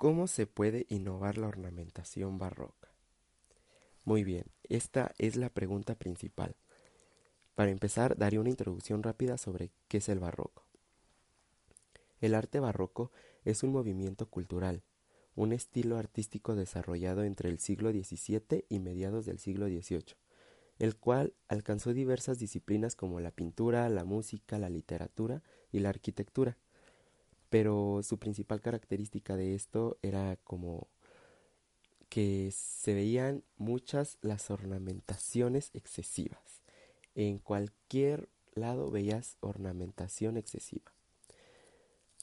¿Cómo se puede innovar la ornamentación barroca? Muy bien, esta es la pregunta principal. Para empezar, daré una introducción rápida sobre qué es el barroco. El arte barroco es un movimiento cultural, un estilo artístico desarrollado entre el siglo XVII y mediados del siglo XVIII, el cual alcanzó diversas disciplinas como la pintura, la música, la literatura y la arquitectura pero su principal característica de esto era como que se veían muchas las ornamentaciones excesivas. En cualquier lado veías ornamentación excesiva.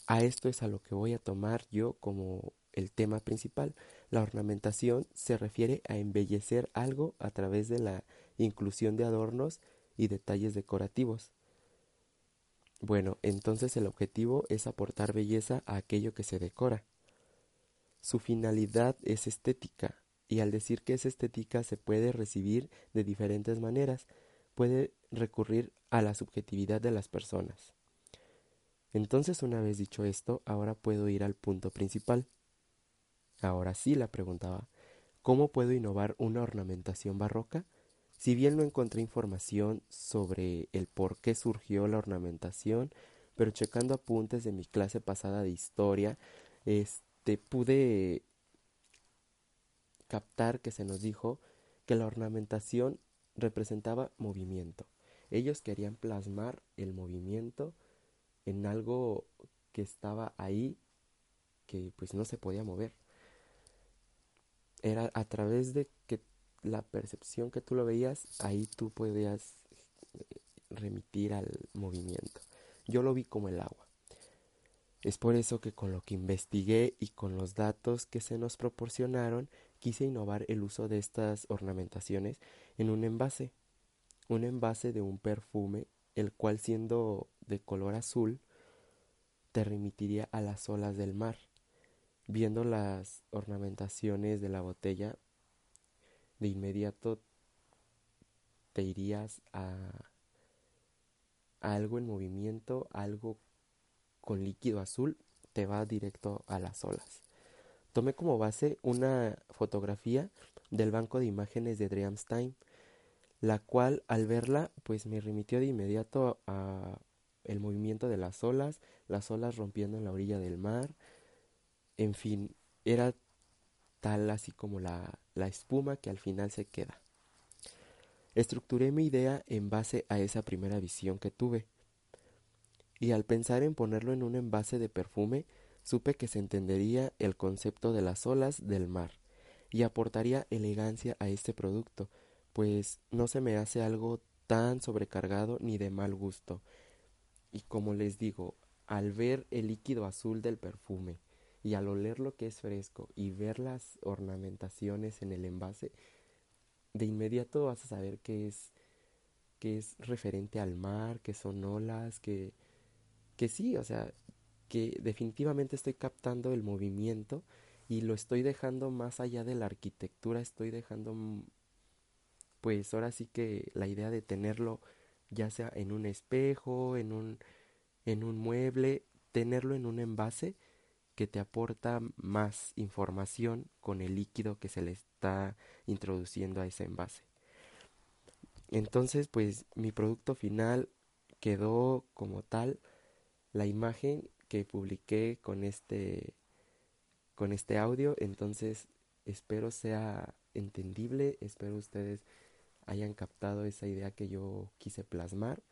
A esto es a lo que voy a tomar yo como el tema principal. La ornamentación se refiere a embellecer algo a través de la inclusión de adornos y detalles decorativos. Bueno, entonces el objetivo es aportar belleza a aquello que se decora. Su finalidad es estética, y al decir que es estética se puede recibir de diferentes maneras, puede recurrir a la subjetividad de las personas. Entonces, una vez dicho esto, ahora puedo ir al punto principal. Ahora sí la preguntaba, ¿cómo puedo innovar una ornamentación barroca? Si bien no encontré información sobre el por qué surgió la ornamentación, pero checando apuntes de mi clase pasada de historia, este pude captar que se nos dijo que la ornamentación representaba movimiento. Ellos querían plasmar el movimiento en algo que estaba ahí que pues no se podía mover. Era a través de que la percepción que tú lo veías, ahí tú podías eh, remitir al movimiento. Yo lo vi como el agua. Es por eso que con lo que investigué y con los datos que se nos proporcionaron, quise innovar el uso de estas ornamentaciones en un envase, un envase de un perfume, el cual siendo de color azul, te remitiría a las olas del mar. Viendo las ornamentaciones de la botella, de inmediato te irías a, algo en movimiento, algo con líquido azul, te va directo a las olas. Tomé como base una fotografía del banco de imágenes de Dreamstein, la cual al verla pues me remitió de inmediato a el movimiento de las olas, las olas rompiendo en la orilla del mar, en fin, era tal así como la, la espuma que al final se queda. Estructuré mi idea en base a esa primera visión que tuve, y al pensar en ponerlo en un envase de perfume, supe que se entendería el concepto de las olas del mar, y aportaría elegancia a este producto, pues no se me hace algo tan sobrecargado ni de mal gusto. Y como les digo, al ver el líquido azul del perfume, y al oler lo que es fresco y ver las ornamentaciones en el envase, de inmediato vas a saber que es que es referente al mar, que son olas, que que sí, o sea, que definitivamente estoy captando el movimiento y lo estoy dejando más allá de la arquitectura, estoy dejando pues ahora sí que la idea de tenerlo ya sea en un espejo, en un en un mueble, tenerlo en un envase que te aporta más información con el líquido que se le está introduciendo a ese envase. Entonces, pues mi producto final quedó como tal la imagen que publiqué con este con este audio, entonces espero sea entendible, espero ustedes hayan captado esa idea que yo quise plasmar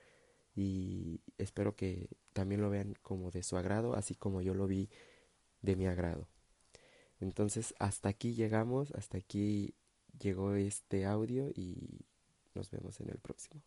y espero que también lo vean como de su agrado, así como yo lo vi de mi agrado. Entonces hasta aquí llegamos, hasta aquí llegó este audio y nos vemos en el próximo.